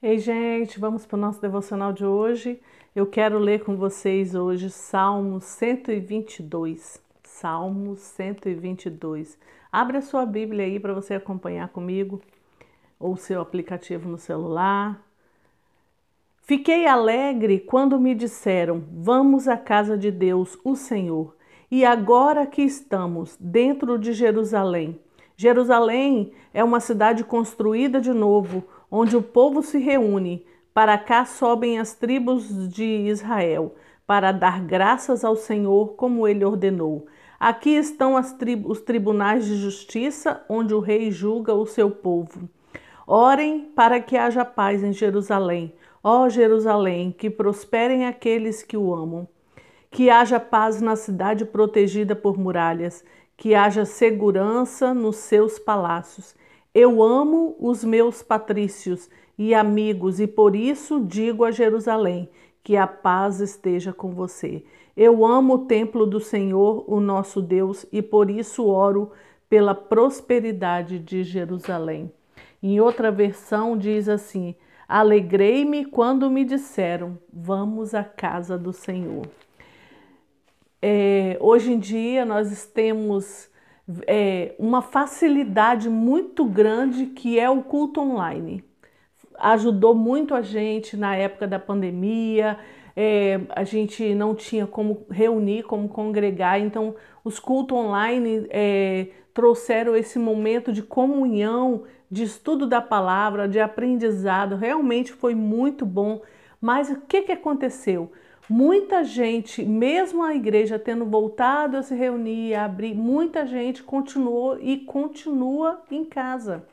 Ei, gente, vamos para o nosso devocional de hoje. Eu quero ler com vocês hoje Salmo 122. Salmo 122. Abre a sua Bíblia aí para você acompanhar comigo, ou seu aplicativo no celular. Fiquei alegre quando me disseram: Vamos à casa de Deus, o Senhor. E agora que estamos dentro de Jerusalém. Jerusalém é uma cidade construída de novo, onde o povo se reúne. Para cá sobem as tribos de Israel, para dar graças ao Senhor como ele ordenou. Aqui estão tri os tribunais de justiça, onde o rei julga o seu povo. Orem para que haja paz em Jerusalém. Ó Jerusalém, que prosperem aqueles que o amam. Que haja paz na cidade protegida por muralhas, que haja segurança nos seus palácios. Eu amo os meus patrícios e amigos, e por isso digo a Jerusalém: que a paz esteja com você. Eu amo o templo do Senhor, o nosso Deus, e por isso oro pela prosperidade de Jerusalém. Em outra versão diz assim: Alegrei-me quando me disseram: Vamos à casa do Senhor. É, hoje em dia nós temos é, uma facilidade muito grande que é o culto online. Ajudou muito a gente na época da pandemia, é, a gente não tinha como reunir, como congregar, então os cultos online é, trouxeram esse momento de comunhão, de estudo da palavra, de aprendizado, realmente foi muito bom. Mas o que, que aconteceu? Muita gente, mesmo a igreja tendo voltado a se reunir, a abrir, muita gente continuou e continua em casa.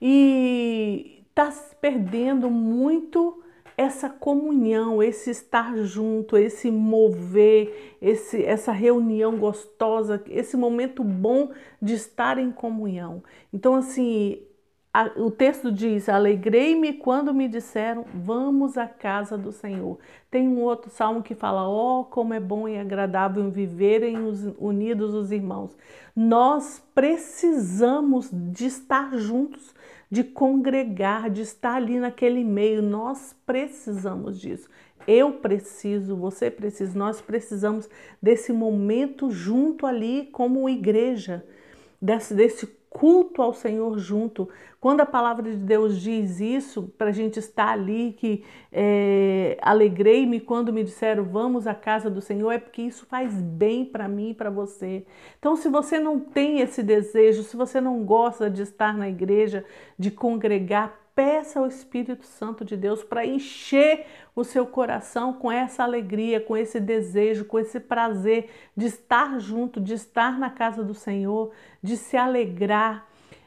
E está perdendo muito essa comunhão, esse estar junto, esse mover, esse, essa reunião gostosa, esse momento bom de estar em comunhão. Então, assim, o texto diz: Alegrei-me quando me disseram, vamos à casa do Senhor. Tem um outro salmo que fala: oh, como é bom e agradável viverem os, unidos os irmãos. Nós precisamos de estar juntos, de congregar, de estar ali naquele meio. Nós precisamos disso. Eu preciso, você precisa, nós precisamos desse momento junto ali como igreja, desse, desse culto ao Senhor junto. Quando a palavra de Deus diz isso, para a gente estar ali, que é, alegrei-me quando me disseram vamos à casa do Senhor, é porque isso faz bem para mim e para você. Então, se você não tem esse desejo, se você não gosta de estar na igreja, de congregar, peça ao Espírito Santo de Deus para encher o seu coração com essa alegria, com esse desejo, com esse prazer de estar junto, de estar na casa do Senhor, de se alegrar.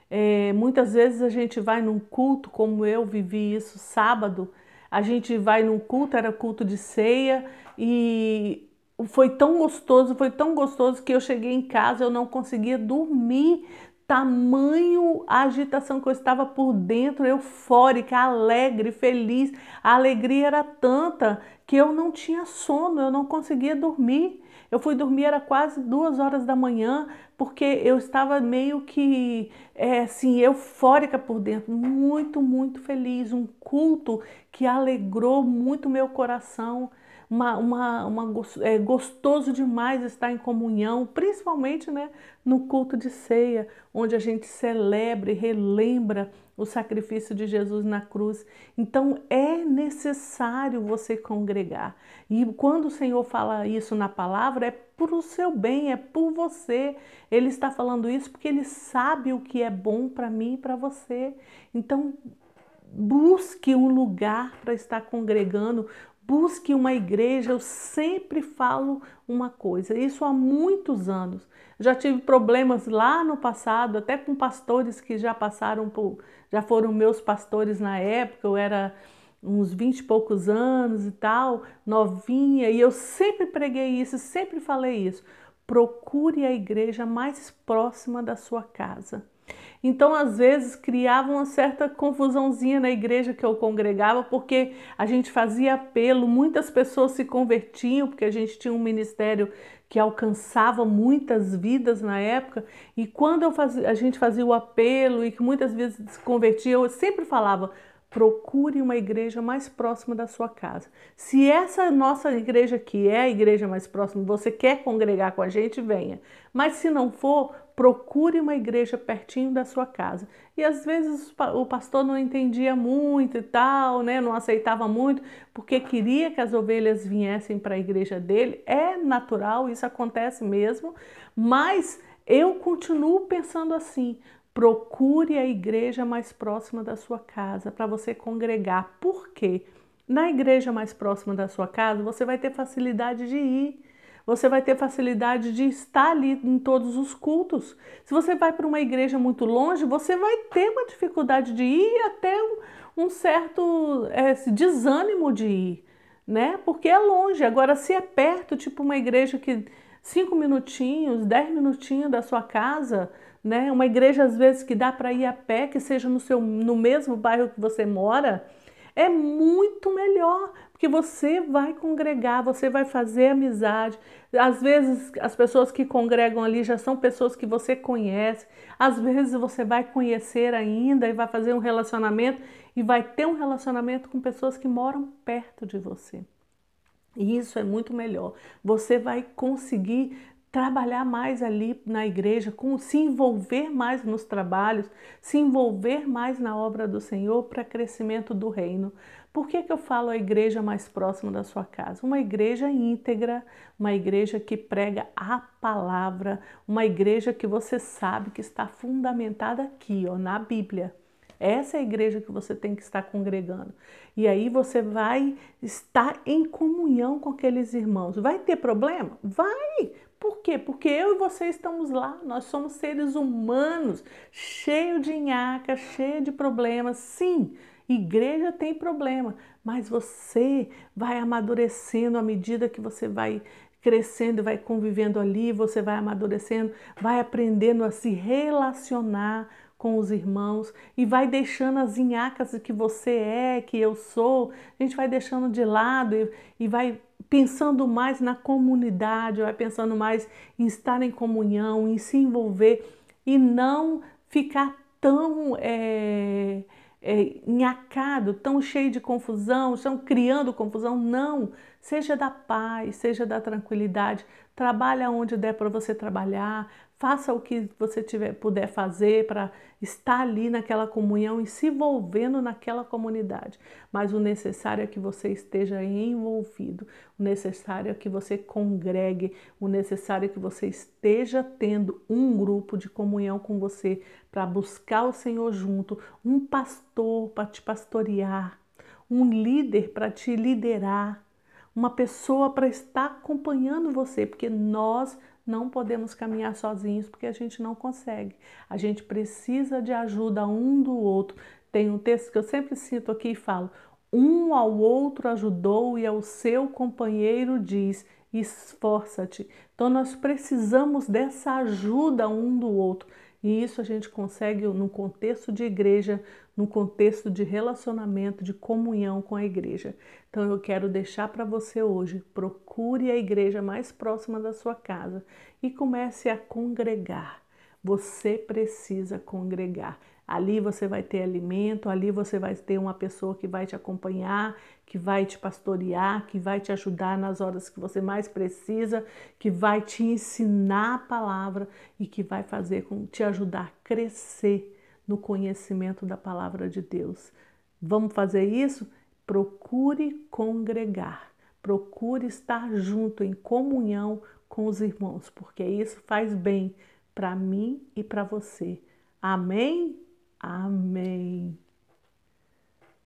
É, muitas vezes a gente vai num culto, como eu vivi isso sábado, a gente vai num culto, era culto de ceia, e foi tão gostoso, foi tão gostoso que eu cheguei em casa, eu não conseguia dormir tamanho agitação que eu estava por dentro, eufórica, alegre, feliz. A alegria era tanta que eu não tinha sono, eu não conseguia dormir. Eu fui dormir, era quase duas horas da manhã, porque eu estava meio que é, assim, eufórica por dentro, muito, muito feliz. Um culto que alegrou muito meu coração uma, uma, uma é gostoso demais estar em comunhão, principalmente né, no culto de ceia, onde a gente celebra e relembra o sacrifício de Jesus na cruz. Então é necessário você congregar. E quando o Senhor fala isso na palavra, é por o seu bem, é por você. Ele está falando isso porque ele sabe o que é bom para mim e para você. Então, busque um lugar para estar congregando, Busque uma igreja, eu sempre falo uma coisa, isso há muitos anos. Já tive problemas lá no passado, até com pastores que já passaram por, já foram meus pastores na época, eu era uns vinte e poucos anos e tal, novinha, e eu sempre preguei isso, sempre falei isso. Procure a igreja mais próxima da sua casa. Então, às vezes, criava uma certa confusãozinha na igreja que eu congregava, porque a gente fazia apelo, muitas pessoas se convertiam, porque a gente tinha um ministério que alcançava muitas vidas na época, e quando fazia, a gente fazia o apelo e que muitas vezes se convertia, eu sempre falava: procure uma igreja mais próxima da sua casa. Se essa nossa igreja aqui é a igreja mais próxima, você quer congregar com a gente, venha. Mas se não for, procure uma igreja pertinho da sua casa. E às vezes o pastor não entendia muito e tal, né? Não aceitava muito, porque queria que as ovelhas viessem para a igreja dele. É natural, isso acontece mesmo, mas eu continuo pensando assim: Procure a igreja mais próxima da sua casa para você congregar. Por quê? Na igreja mais próxima da sua casa, você vai ter facilidade de ir. Você vai ter facilidade de estar ali em todos os cultos. Se você vai para uma igreja muito longe, você vai ter uma dificuldade de ir até um, um certo é, desânimo de ir, né? Porque é longe. Agora, se é perto, tipo uma igreja que cinco minutinhos, dez minutinhos da sua casa, né? Uma igreja às vezes que dá para ir a pé, que seja no seu no mesmo bairro que você mora, é muito melhor, porque você vai congregar, você vai fazer amizade. Às vezes as pessoas que congregam ali já são pessoas que você conhece. Às vezes você vai conhecer ainda e vai fazer um relacionamento e vai ter um relacionamento com pessoas que moram perto de você. E isso é muito melhor. Você vai conseguir trabalhar mais ali na igreja, com se envolver mais nos trabalhos, se envolver mais na obra do Senhor para crescimento do reino. Por que, que eu falo a igreja mais próxima da sua casa? Uma igreja íntegra, uma igreja que prega a palavra, uma igreja que você sabe que está fundamentada aqui, ó, na Bíblia. Essa é a igreja que você tem que estar congregando. E aí você vai estar em comunhão com aqueles irmãos. Vai ter problema? Vai! Por quê? Porque eu e você estamos lá, nós somos seres humanos, cheio de nhaca, cheio de problemas. Sim, igreja tem problema, mas você vai amadurecendo à medida que você vai crescendo, vai convivendo ali, você vai amadurecendo, vai aprendendo a se relacionar com os irmãos e vai deixando as inhacas que você é, que eu sou, a gente vai deixando de lado e, e vai pensando mais na comunidade, vai pensando mais em estar em comunhão, em se envolver e não ficar tão é, é, tão cheio de confusão, estão criando confusão. Não, seja da paz, seja da tranquilidade. Trabalha onde der para você trabalhar, faça o que você tiver, puder fazer para estar ali naquela comunhão e se envolvendo naquela comunidade. Mas o necessário é que você esteja envolvido, o necessário é que você congregue, o necessário é que você esteja tendo um grupo de comunhão com você para buscar o Senhor junto, um pastor para te pastorear, um líder para te liderar, uma pessoa para estar acompanhando você, porque nós não podemos caminhar sozinhos porque a gente não consegue. A gente precisa de ajuda um do outro. Tem um texto que eu sempre cito aqui e falo: um ao outro ajudou e ao seu companheiro diz: esforça-te. Então nós precisamos dessa ajuda um do outro. E isso a gente consegue no contexto de igreja, no contexto de relacionamento, de comunhão com a igreja. Então eu quero deixar para você hoje, procure a igreja mais próxima da sua casa e comece a congregar. Você precisa congregar. Ali você vai ter alimento, ali você vai ter uma pessoa que vai te acompanhar, que vai te pastorear, que vai te ajudar nas horas que você mais precisa, que vai te ensinar a palavra e que vai fazer com te ajudar a crescer no conhecimento da palavra de Deus. Vamos fazer isso? Procure congregar. Procure estar junto em comunhão com os irmãos, porque isso faz bem para mim e para você. Amém? Amém.